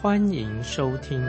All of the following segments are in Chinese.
欢迎收听。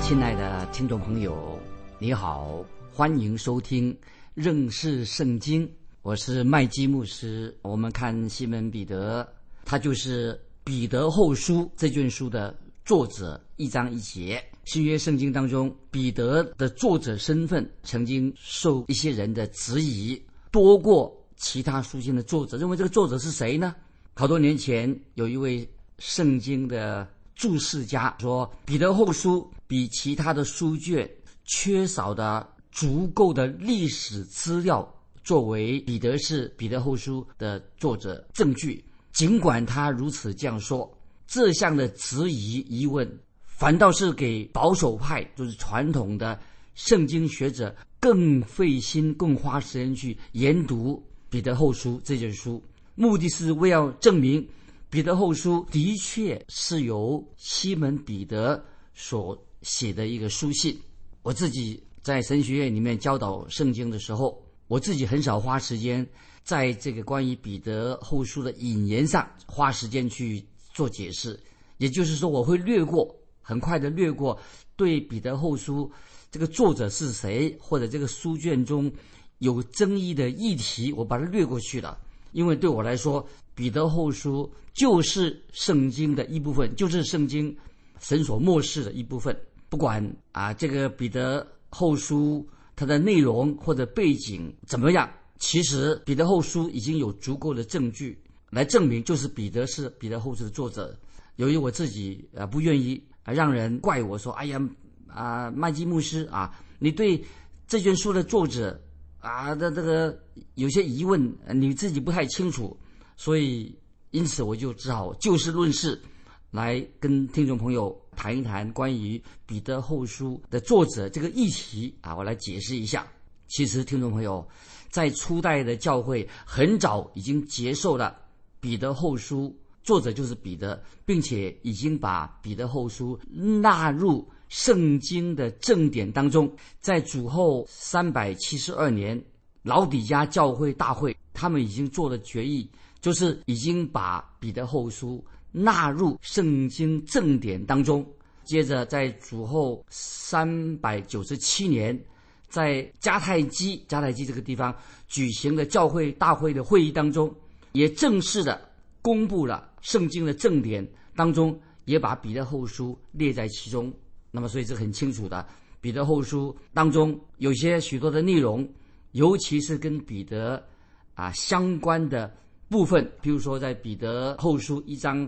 亲爱的听众朋友，你好，欢迎收听认识圣经。我是麦基牧师。我们看西门彼得，他就是《彼得后书》这卷书的。作者一章一节，新约圣经当中，彼得的作者身份曾经受一些人的质疑，多过其他书信的作者。认为这个作者是谁呢？好多年前，有一位圣经的注释家说，彼得后书比其他的书卷缺少的足够的历史资料，作为彼得是彼得后书的作者证据。尽管他如此这样说。这项的质疑疑问，反倒是给保守派，就是传统的圣经学者更费心、更花时间去研读彼得后书这卷书，目的是为要证明彼得后书的确是由西门彼得所写的一个书信。我自己在神学院里面教导圣经的时候，我自己很少花时间在这个关于彼得后书的引言上花时间去。做解释，也就是说，我会略过，很快的略过对彼得后书这个作者是谁，或者这个书卷中有争议的议题，我把它略过去了。因为对我来说，彼得后书就是圣经的一部分，就是圣经神所漠视的一部分。不管啊，这个彼得后书它的内容或者背景怎么样，其实彼得后书已经有足够的证据。来证明就是彼得是彼得后书的作者。由于我自己啊不愿意啊让人怪我说，哎呀啊麦基牧师啊，你对这卷书的作者啊的这个有些疑问，你自己不太清楚，所以因此我就只好就事论事，来跟听众朋友谈一谈关于彼得后书的作者这个议题啊，我来解释一下。其实听众朋友在初代的教会很早已经接受了。彼得后书作者就是彼得，并且已经把彼得后书纳入圣经的正典当中。在主后三百七十二年，老底家教会大会，他们已经做了决议，就是已经把彼得后书纳入圣经正典当中。接着，在主后三百九十七年，在迦太基迦太基这个地方举行的教会大会的会议当中。也正式的公布了圣经的正典当中，也把彼得后书列在其中。那么，所以这很清楚的，彼得后书当中有些许多的内容，尤其是跟彼得啊相关的部分，比如说在彼得后书一章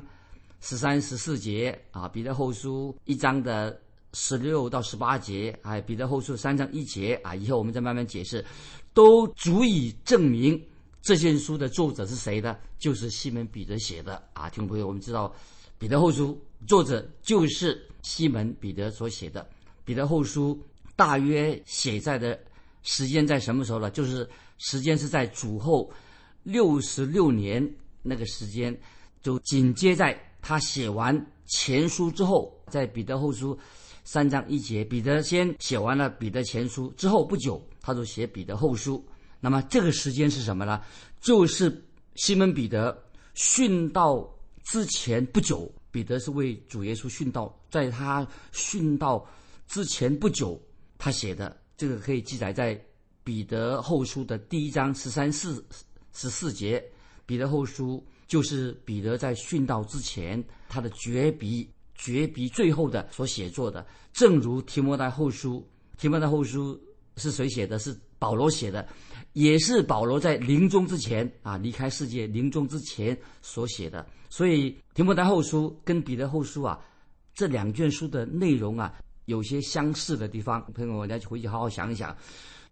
十三、十四节啊，彼得后书一章的十六到十八节，哎，彼得后书三章一节啊，以后我们再慢慢解释，都足以证明。这件书的作者是谁呢？就是西门彼得写的啊，听众朋友，我们知道，彼得后书作者就是西门彼得所写的。彼得后书大约写在的时间在什么时候呢？就是时间是在主后六十六年那个时间，就紧接在他写完前书之后，在彼得后书三章一节，彼得先写完了彼得前书之后不久，他就写彼得后书。那么这个时间是什么呢？就是西门彼得殉道之前不久，彼得是为主耶稣殉道，在他殉道之前不久，他写的这个可以记载在彼得后书的第一章十三四十四节。彼得后书就是彼得在殉道之前他的绝笔，绝笔最后的所写作的。正如提摩太后书，提摩太后书是谁写的？是保罗写的。也是保罗在临终之前啊，离开世界临终之前所写的。所以提摩太后书跟彼得后书啊，这两卷书的内容啊，有些相似的地方。朋友们，大家回去好好想一想，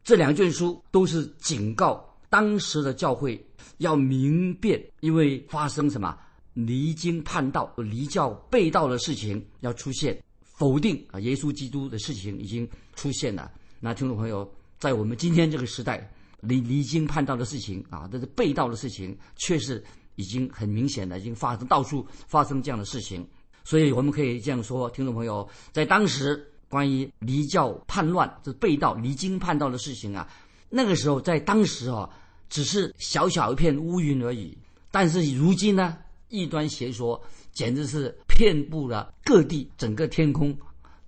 这两卷书都是警告当时的教会要明辨，因为发生什么离经叛道、离教背道的事情要出现，否定啊耶稣基督的事情已经出现了。那听众朋友，在我们今天这个时代，离离经叛道的事情啊，这是背道的事情，确实已经很明显的，已经发生，到处发生这样的事情。所以我们可以这样说，听众朋友，在当时关于离教叛乱、这背道、离经叛道的事情啊，那个时候在当时啊，只是小小一片乌云而已。但是如今呢，异端邪说简直是遍布了各地，整个天空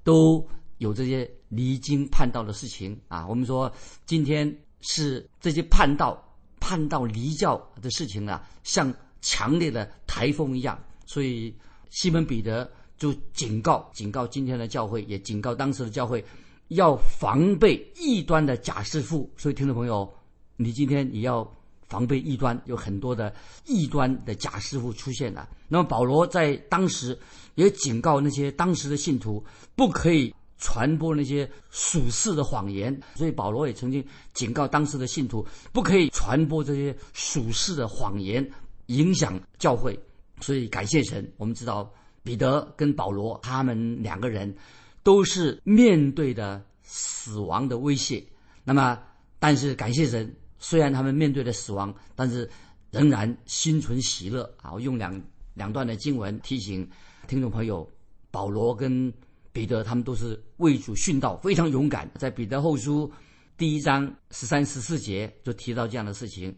都有这些离经叛道的事情啊。我们说今天是这些叛道、叛道离教的事情啊，像强烈的台风一样，所以。西门彼得就警告，警告今天的教会，也警告当时的教会，要防备异端的假师傅。所以，听众朋友，你今天也要防备异端，有很多的异端的假师傅出现了。那么，保罗在当时也警告那些当时的信徒，不可以传播那些属世的谎言。所以，保罗也曾经警告当时的信徒，不可以传播这些属世的谎言，影响教会。所以感谢神，我们知道彼得跟保罗他们两个人都是面对的死亡的威胁。那么，但是感谢神，虽然他们面对的死亡，但是仍然心存喜乐啊！我用两两段的经文提醒听众朋友：保罗跟彼得他们都是为主殉道，非常勇敢。在彼得后书第一章十三十四节就提到这样的事情；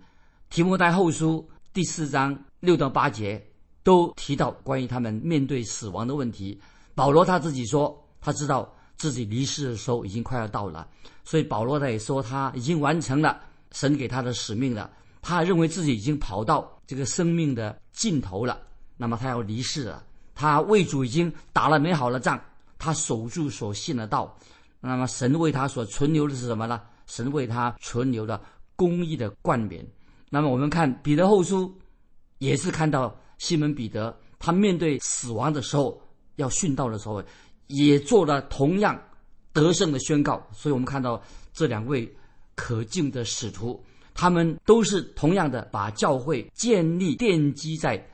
提摩太后书第四章六到八节。都提到关于他们面对死亡的问题。保罗他自己说，他知道自己离世的时候已经快要到了，所以保罗他也说他已经完成了神给他的使命了。他认为自己已经跑到这个生命的尽头了，那么他要离世了。他为主已经打了美好的仗，他守住所信的道。那么神为他所存留的是什么呢？神为他存留的公义的冠冕。那么我们看彼得后书，也是看到。西门彼得，他面对死亡的时候，要殉道的时候，也做了同样得胜的宣告。所以我们看到这两位可敬的使徒，他们都是同样的把教会建立奠基在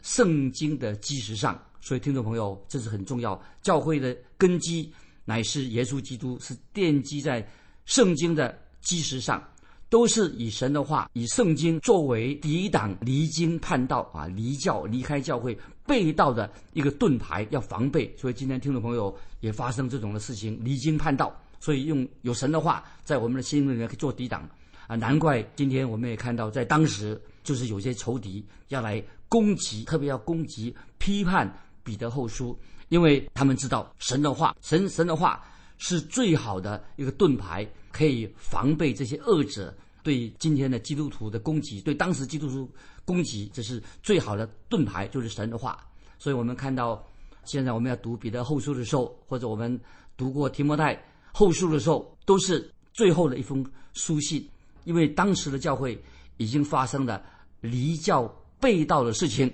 圣经的基石上。所以听众朋友，这是很重要。教会的根基乃是耶稣基督，是奠基在圣经的基石上。都是以神的话、以圣经作为抵挡离经叛道啊、离教、离开教会、背道的一个盾牌，要防备。所以今天听众朋友也发生这种的事情，离经叛道，所以用有神的话在我们的心里面可以做抵挡啊。难怪今天我们也看到，在当时就是有些仇敌要来攻击，特别要攻击、批判彼得后书，因为他们知道神的话，神神的话是最好的一个盾牌。可以防备这些恶者对今天的基督徒的攻击，对当时基督徒攻击，这是最好的盾牌，就是神的话。所以我们看到，现在我们要读彼得后书的时候，或者我们读过提摩太后书的时候，都是最后的一封书信，因为当时的教会已经发生了离教背道的事情，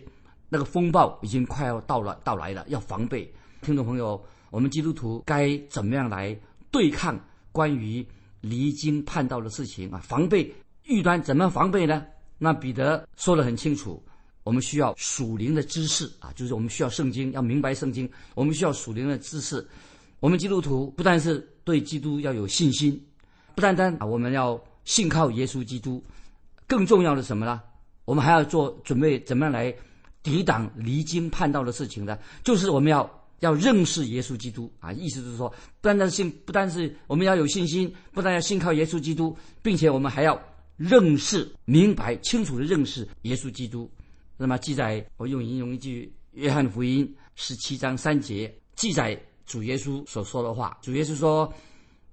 那个风暴已经快要到了到来了，要防备。听众朋友，我们基督徒该怎么样来对抗关于？离经叛道的事情啊，防备异端怎么防备呢？那彼得说的很清楚，我们需要属灵的知识啊，就是我们需要圣经，要明白圣经。我们需要属灵的知识。我们基督徒不但是对基督要有信心，不单单啊，我们要信靠耶稣基督，更重要的什么呢？我们还要做准备，怎么样来抵挡离经叛道的事情呢？就是我们要。要认识耶稣基督啊，意思就是说，不单单信，不单是我们要有信心，不但要信靠耶稣基督，并且我们还要认识、明白、清楚的认识耶稣基督。那么记载，我用引用一句《约翰福音》十七章三节，记载主耶稣所说的话。主耶稣说：“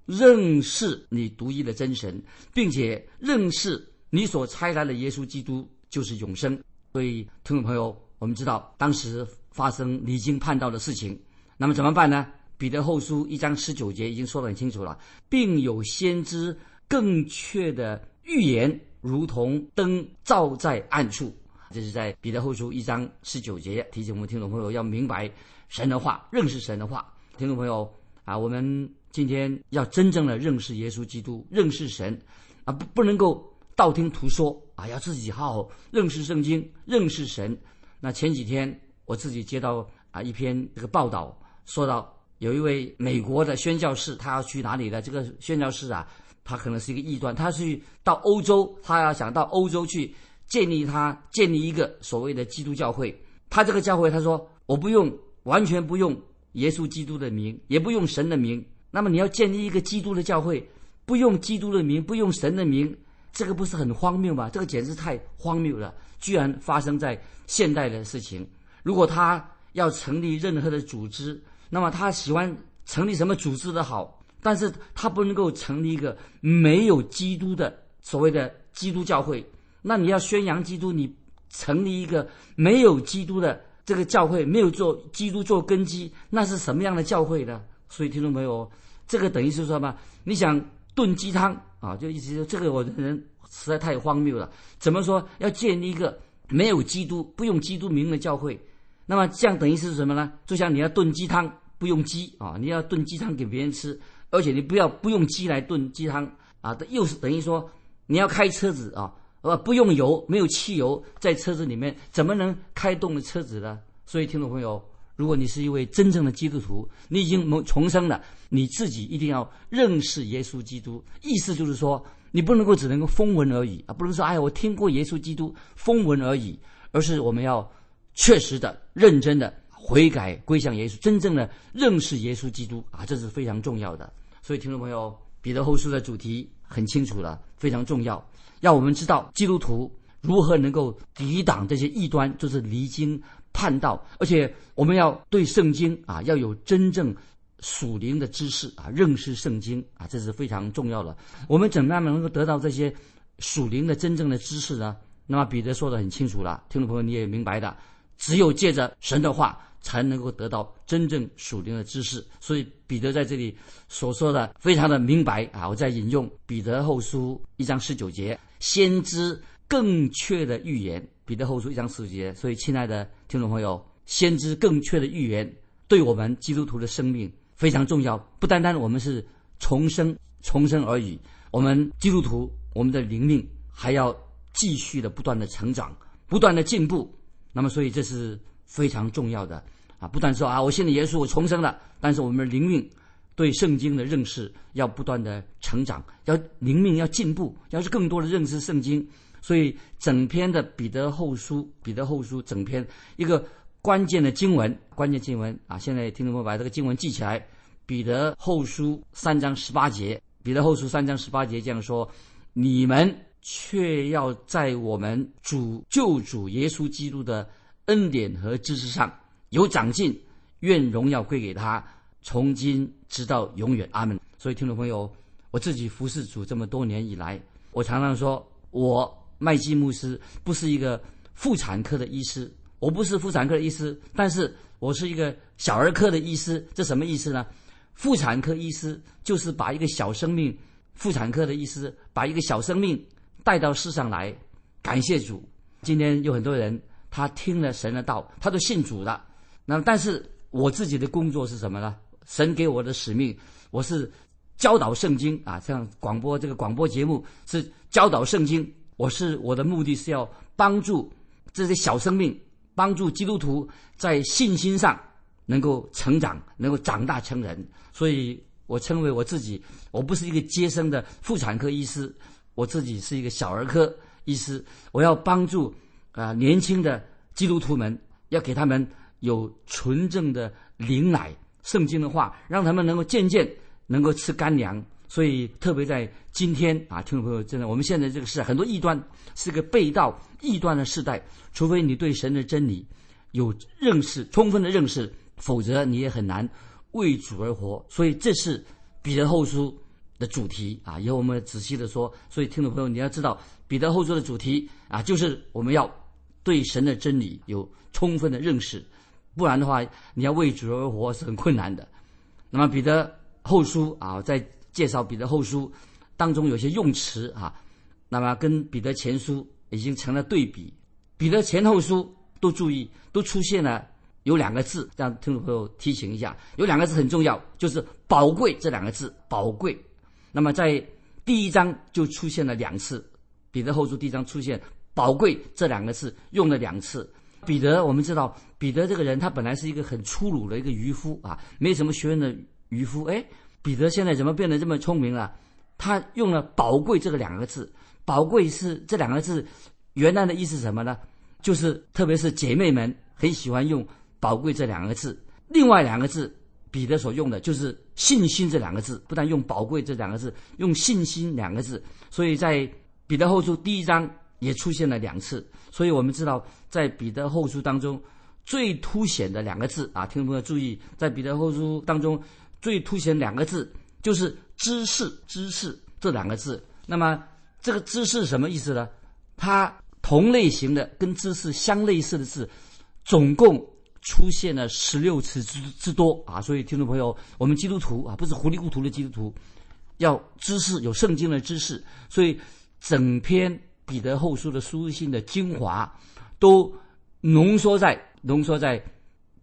认识你独一的真神，并且认识你所差来的耶稣基督，就是永生。”所以，听众朋友，我们知道当时。发生离经叛道的事情，那么怎么办呢？彼得后书一章十九节已经说得很清楚了，并有先知更确的预言，如同灯照在暗处。这是在彼得后书一章十九节提醒我们听众朋友要明白神的话，认识神的话。听众朋友啊，我们今天要真正的认识耶稣基督，认识神啊，不不能够道听途说啊，要自己好好认识圣经，认识神。那前几天我自己接到啊一篇这个报道，说到有一位美国的宣教士，他要去哪里呢？这个宣教士啊，他可能是一个异端，他去到欧洲，他要想到欧洲去建立他建立一个所谓的基督教会。他这个教会，他说我不用完全不用耶稣基督的名，也不用神的名。那么你要建立一个基督的教会，不用基督的名，不用神的名。这个不是很荒谬吗？这个简直太荒谬了！居然发生在现代的事情。如果他要成立任何的组织，那么他喜欢成立什么组织的好，但是他不能够成立一个没有基督的所谓的基督教会。那你要宣扬基督，你成立一个没有基督的这个教会，没有做基督做根基，那是什么样的教会呢？所以听众朋友，这个等于是说嘛，你想炖鸡汤。啊，就意思说这个我的人实在太荒谬了。怎么说要建立一个没有基督、不用基督名的教会？那么这样等于是什么呢？就像你要炖鸡汤，不用鸡啊，你要炖鸡汤给别人吃，而且你不要不用鸡来炖鸡汤啊，又是等于说你要开车子啊，呃，不用油，没有汽油在车子里面，怎么能开动的车子呢？所以听众朋友。如果你是一位真正的基督徒，你已经重生了，你自己一定要认识耶稣基督。意思就是说，你不能够只能够风闻而已啊，不能说哎呀，我听过耶稣基督风闻而已，而是我们要确实的、认真的悔改归向耶稣，真正的认识耶稣基督啊，这是非常重要的。所以，听众朋友，彼得后书的主题很清楚了，非常重要，要我们知道基督徒如何能够抵挡这些异端，就是离经。叛道，而且我们要对圣经啊要有真正属灵的知识啊，认识圣经啊，这是非常重要的。我们怎么样能够得到这些属灵的真正的知识呢？那么彼得说的很清楚了，听众朋友你也明白的，只有借着神的话才能够得到真正属灵的知识。所以彼得在这里所说的非常的明白啊。我在引用彼得后书一章十九节，先知更确的预言。彼得后书一章十节，所以亲爱的听众朋友，先知更确的预言对我们基督徒的生命非常重要。不单单我们是重生、重生而已，我们基督徒我们的灵命还要继续的不断的成长、不断的进步。那么，所以这是非常重要的啊！不但说啊，我信了耶稣，我重生了，但是我们灵命对圣经的认识要不断的成长，要灵命要进步，要是更多的认识圣经。所以，整篇的彼得后书，彼得后书整篇一个关键的经文，关键经文啊！现在听众朋友把这个经文记起来。彼得后书三章十八节，彼得后书三章十八节这样说：“你们却要在我们主救主耶稣基督的恩典和知识上有长进，愿荣耀归给他，从今直到永远。阿门。”所以，听众朋友，我自己服侍主这么多年以来，我常常说我。麦基牧师不是一个妇产科的医师，我不是妇产科的医师，但是我是一个小儿科的医师。这什么意思呢？妇产科医师就是把一个小生命，妇产科的医师把一个小生命带到世上来，感谢主。今天有很多人他听了神的道，他都信主了。那，但是我自己的工作是什么呢？神给我的使命，我是教导圣经啊，像广播这个广播节目是教导圣经。我是我的目的是要帮助这些小生命，帮助基督徒在信心上能够成长，能够长大成人。所以我称为我自己，我不是一个接生的妇产科医师，我自己是一个小儿科医师。我要帮助啊年轻的基督徒们，要给他们有纯正的灵奶，圣经的话，让他们能够渐渐能够吃干粮。所以，特别在今天啊，听众朋友，真的，我们现在这个是很多异端，是个背道异端的时代。除非你对神的真理有认识，充分的认识，否则你也很难为主而活。所以，这是彼得后书的主题啊。以后我们仔细的说。所以，听众朋友，你要知道，彼得后书的主题啊，就是我们要对神的真理有充分的认识，不然的话，你要为主而活是很困难的。那么，彼得后书啊，在介绍彼得后书当中有些用词啊，那么跟彼得前书已经成了对比。彼得前后书都注意，都出现了有两个字，让听众朋友提醒一下，有两个字很重要，就是“宝贵”这两个字。宝贵。那么在第一章就出现了两次，彼得后书第一章出现“宝贵”这两个字，用了两次。彼得，我们知道，彼得这个人他本来是一个很粗鲁的一个渔夫啊，没什么学问的渔夫。哎，彼得现在怎么变得这么聪明了？他用了“宝贵”这个两个字，“宝贵”是这两个字原来的意思是什么呢？就是特别是姐妹们很喜欢用“宝贵”这两个字。另外两个字，彼得所用的就是“信心”这两个字，不但用“宝贵”这两个字，用“信心”两个字。所以在彼得后书第一章也出现了两次。所以我们知道，在彼得后书当中最凸显的两个字啊，听众朋友注意，在彼得后书当中最凸显两个字就是“知识”“知识”这两个字。那么这个“知识”什么意思呢？它同类型的跟“知识”相类似的字，总共出现了十六次之之多啊！所以听众朋友，我们基督徒啊，不是糊里糊涂的基督徒，要知识有圣经的知识，所以整篇。彼得后书的书信的精华，都浓缩在浓缩在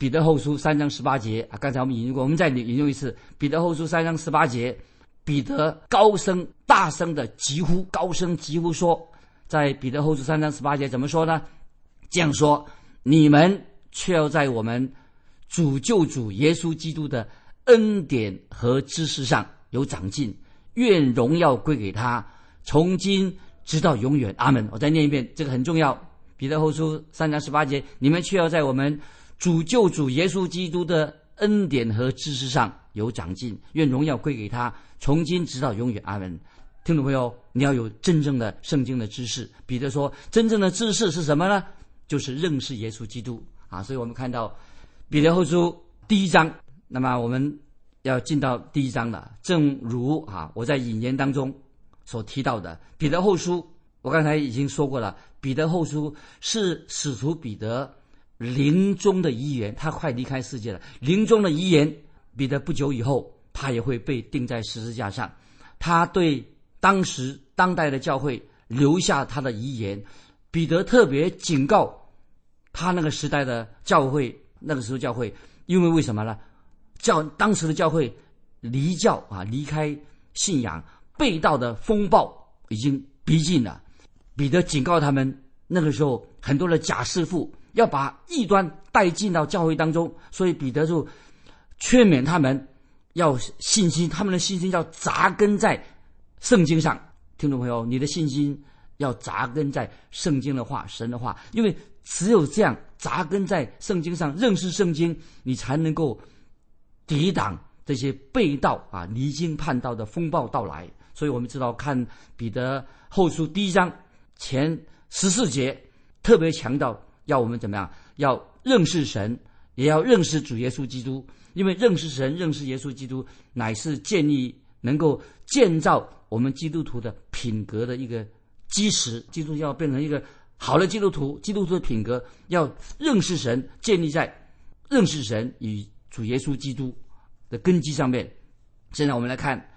彼得后书三章十八节啊！刚才我们引用过，我们再引用一次彼得后书三章十八节。彼得高声大声的疾呼，高声疾呼说，在彼得后书三章十八节怎么说呢？这样说：你们却要在我们主救主耶稣基督的恩典和知识上有长进，愿荣耀归给他，从今。直到永远，阿门！我再念一遍，这个很重要。彼得后书三章十八节，你们却要在我们主救主耶稣基督的恩典和知识上有长进，愿荣耀归给他，从今直到永远，阿门。听众朋友，你要有真正的圣经的知识。彼得说，真正的知识是什么呢？就是认识耶稣基督啊！所以我们看到彼得后书第一章，那么我们要进到第一章了。正如啊，我在引言当中。所提到的彼得后书，我刚才已经说过了。彼得后书是使徒彼得临终的遗言，他快离开世界了。临终的遗言，彼得不久以后，他也会被钉在十字架上。他对当时当代的教会留下他的遗言。彼得特别警告他那个时代的教会，那个时候教会，因为为什么呢？教当时的教会离教啊，离开信仰。被盗的风暴已经逼近了，彼得警告他们，那个时候很多的假师傅要把异端带进到教会当中，所以彼得就劝勉他们要信心，他们的信心要扎根在圣经上。听众朋友，你的信心要扎根在圣经的话、神的话，因为只有这样扎根在圣经上，认识圣经，你才能够抵挡这些被盗啊、离经叛道的风暴到来。所以我们知道，看彼得后书第一章前十四节，特别强调要我们怎么样？要认识神，也要认识主耶稣基督。因为认识神、认识耶稣基督，乃是建立能够建造我们基督徒的品格的一个基石。基督要变成一个好的基督徒，基督徒的品格要认识神，建立在认识神与主耶稣基督的根基上面。现在我们来看。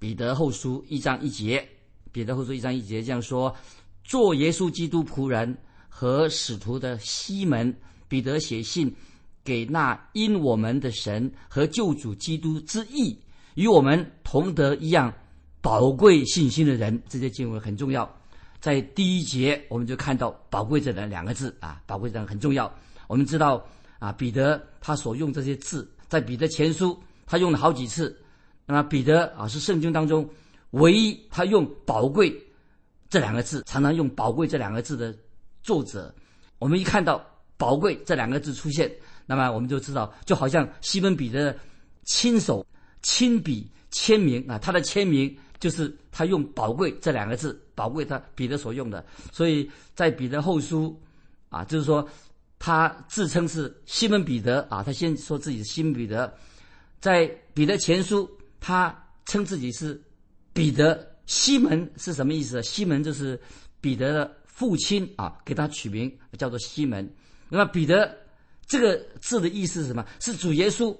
彼得后书一章一节，彼得后书一章一节这样说：做耶稣基督仆人和使徒的西门，彼得写信给那因我们的神和救主基督之意与我们同得一样宝贵信心的人。这些经文很重要。在第一节我们就看到“宝贵”这两两个字啊，“宝贵”这很重要。我们知道啊，彼得他所用这些字，在彼得前书他用了好几次。那么彼得啊，是圣经当中唯一他用“宝贵”这两个字，常常用“宝贵”这两个字的作者。我们一看到“宝贵”这两个字出现，那么我们就知道，就好像西门彼得亲手亲笔签名啊，他的签名就是他用“宝贵”这两个字，“宝贵”他彼得所用的。所以在彼得后书啊，就是说他自称是西门彼得啊，他先说自己是西门彼得，在彼得前书。他称自己是彼得。西门是什么意思？西门就是彼得的父亲啊，给他取名叫做西门。那么彼得这个字的意思是什么？是主耶稣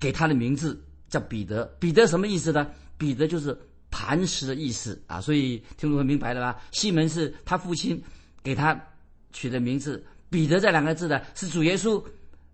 给他的名字叫彼得。彼得什么意思呢？彼得就是磐石的意思啊。所以听众们明白了吧？西门是他父亲给他取的名字。彼得这两个字呢，是主耶稣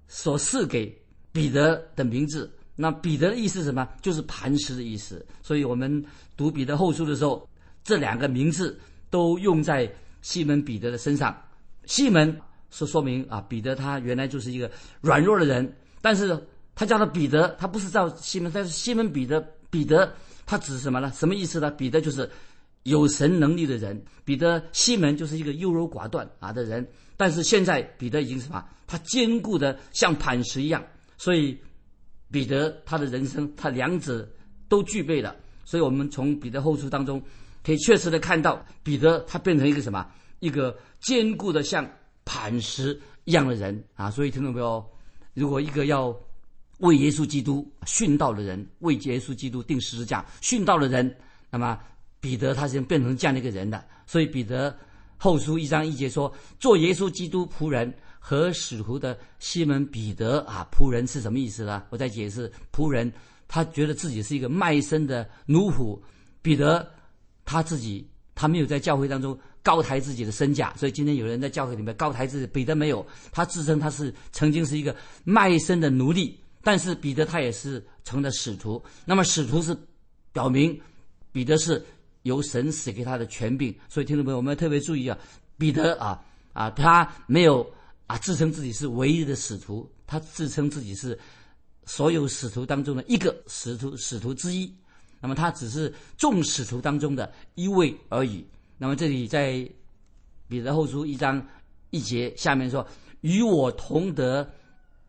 所赐给彼得的名字。那彼得的意思是什么？就是磐石的意思。所以我们读彼得后书的时候，这两个名字都用在西门彼得的身上。西门是说明啊，彼得他原来就是一个软弱的人，但是他叫他彼得，他不是叫西门，但是西门彼得，彼得他指什么呢？什么意思呢？彼得就是有神能力的人，彼得西门就是一个优柔寡断啊的人，但是现在彼得已经什么？他坚固的像磐石一样，所以彼得他的人生他两者都具备了，所以我们从彼得后书当中可以确实的看到，彼得他变成一个什么？一个坚固的像磐石一样的人啊！所以听众朋友，如果一个要为耶稣基督殉道的人，为耶稣基督定十字架殉道的人，那么彼得他是变成这样的一个人的。所以彼得后书一章一节说：“做耶稣基督仆人和使徒的西门彼得啊，仆人是什么意思呢？我再解释，仆人他觉得自己是一个卖身的奴仆，彼得他自己他没有在教会当中。”高抬自己的身价，所以今天有人在教会里面高抬自己。彼得没有，他自称他是曾经是一个卖身的奴隶，但是彼得他也是成了使徒。那么使徒是表明彼得是由神赐给他的权柄。所以听众朋友，我们要特别注意啊，彼得啊啊，他没有啊自称自己是唯一的使徒，他自称自己是所有使徒当中的一个使徒使徒之一。那么他只是众使徒当中的一位而已。那么这里在彼得后书一章一节下面说：“与我同得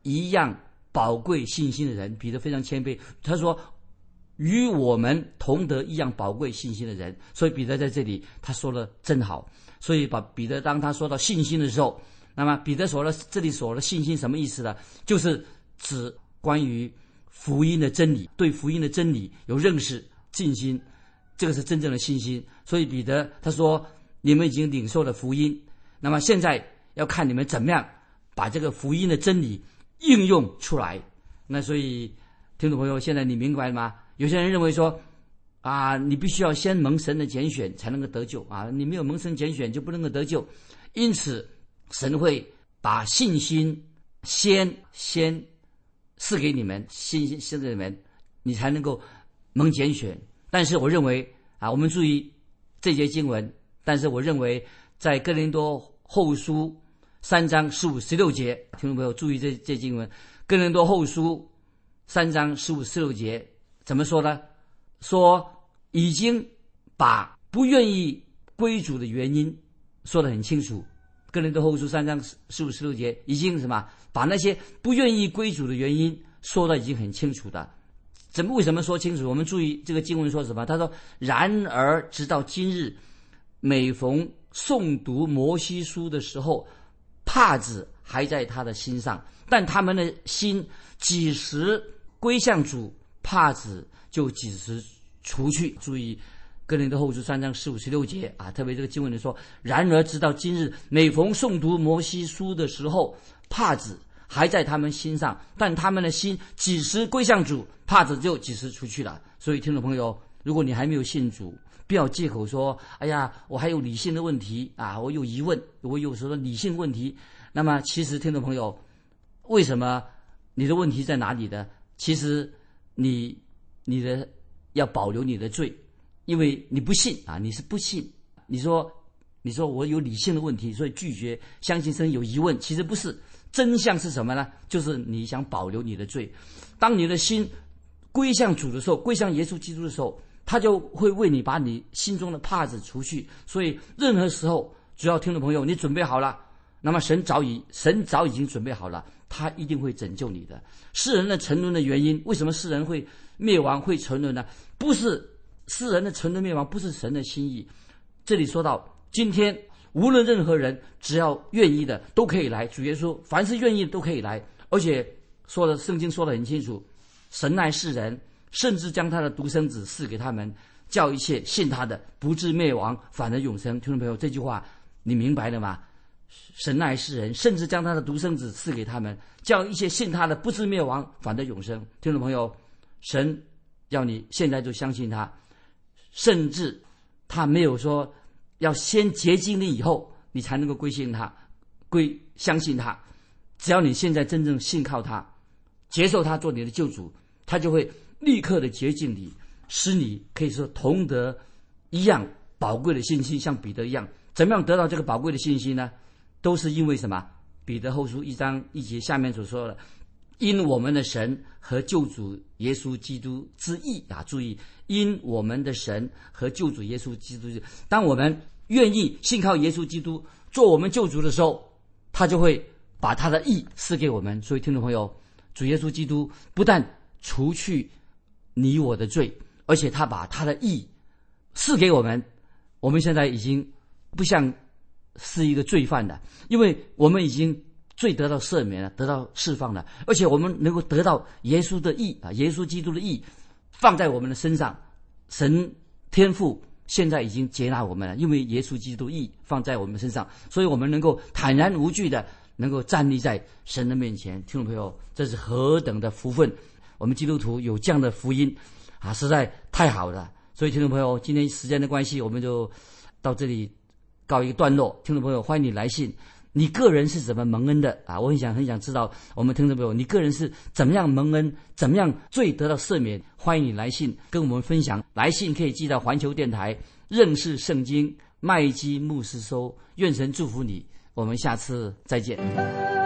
一样宝贵信心的人，彼得非常谦卑。他说：‘与我们同得一样宝贵信心的人。’所以彼得在这里他说的真好。所以把彼得当他说到信心的时候，那么彼得说的这里说的信心什么意思呢？就是指关于福音的真理，对福音的真理有认识、信心。”这个是真正的信心，所以彼得他说：“你们已经领受了福音，那么现在要看你们怎么样把这个福音的真理应用出来。”那所以，听众朋友，现在你明白了吗？有些人认为说：“啊，你必须要先蒙神的拣选才能够得救啊，你没有蒙神拣选就不能够得救。”因此，神会把信心先先赐给你们，信心赐给你们，你才能够蒙拣选。但是我认为啊，我们注意这节经文。但是我认为，在哥林多后书三章十五十六节，听众朋友注意这这经文。哥林多后书三章十五十六节怎么说呢？说已经把不愿意归主的原因说得很清楚。哥林多后书三章十五十六节已经什么？把那些不愿意归主的原因说的已经很清楚的。怎么？为什么说清楚？我们注意这个经文说什么？他说：“然而直到今日，每逢诵读摩西书的时候，帕子还在他的心上。但他们的心几时归向主，帕子就几时除去。”注意，哥林多后书三章十五十六节啊，特别这个经文里说：“然而直到今日，每逢诵读摩西书的时候，帕子。”还在他们心上，但他们的心几时归向主，帕子就几时出去了。所以，听众朋友，如果你还没有信主，不要借口说：“哎呀，我还有理性的问题啊，我有疑问，我有时候理性问题。”那么，其实听众朋友，为什么你的问题在哪里呢？其实你你的要保留你的罪，因为你不信啊，你是不信。你说你说我有理性的问题，所以拒绝相信神有疑问，其实不是。真相是什么呢？就是你想保留你的罪。当你的心归向主的时候，归向耶稣基督的时候，他就会为你把你心中的帕子除去。所以，任何时候，只要听众朋友你准备好了，那么神早已神早已经准备好了，他一定会拯救你的。世人的沉沦的原因，为什么世人会灭亡、会沉沦呢？不是世人的沉沦灭亡，不是神的心意。这里说到今天。无论任何人，只要愿意的都可以来。主耶稣，凡是愿意都可以来。而且说的圣经说的很清楚，神爱世人，甚至将他的独生子赐给他们，叫一切信他的不至灭亡，反而永生。听众朋友，这句话你明白了吗？神爱世人，甚至将他的独生子赐给他们，叫一切信他的不至灭亡，反得永生。听众朋友，神要你现在就相信他，甚至他没有说。要先洁净你以后，你才能够归信他，归相信他。只要你现在真正信靠他，接受他做你的救主，他就会立刻的洁净你，使你可以说同得一样宝贵的信息，像彼得一样，怎么样得到这个宝贵的信息呢？都是因为什么？彼得后书一章一节下面所说的，因我们的神和救主耶稣基督之意啊，注意，因我们的神和救主耶稣基督，当我们愿意信靠耶稣基督做我们救主的时候，他就会把他的义赐给我们。所以，听众朋友，主耶稣基督不但除去你我的罪，而且他把他的义赐给我们。我们现在已经不像是一个罪犯了，因为我们已经罪得到赦免了，得到释放了，而且我们能够得到耶稣的义啊，耶稣基督的义放在我们的身上。神天父现在已经接纳我们了，因为耶稣基督义放在我们身上，所以我们能够坦然无惧的能够站立在神的面前。听众朋友，这是何等的福分！我们基督徒有这样的福音啊，实在太好了。所以，听众朋友，今天时间的关系，我们就到这里告一个段落。听众朋友，欢迎你来信，你个人是怎么蒙恩的啊？我很想很想知道，我们听众朋友，你个人是怎么样蒙恩，怎么样最得到赦免？欢迎你来信跟我们分享。来信可以寄到环球电台认识圣经麦基牧师收。愿神祝福你，我们下次再见。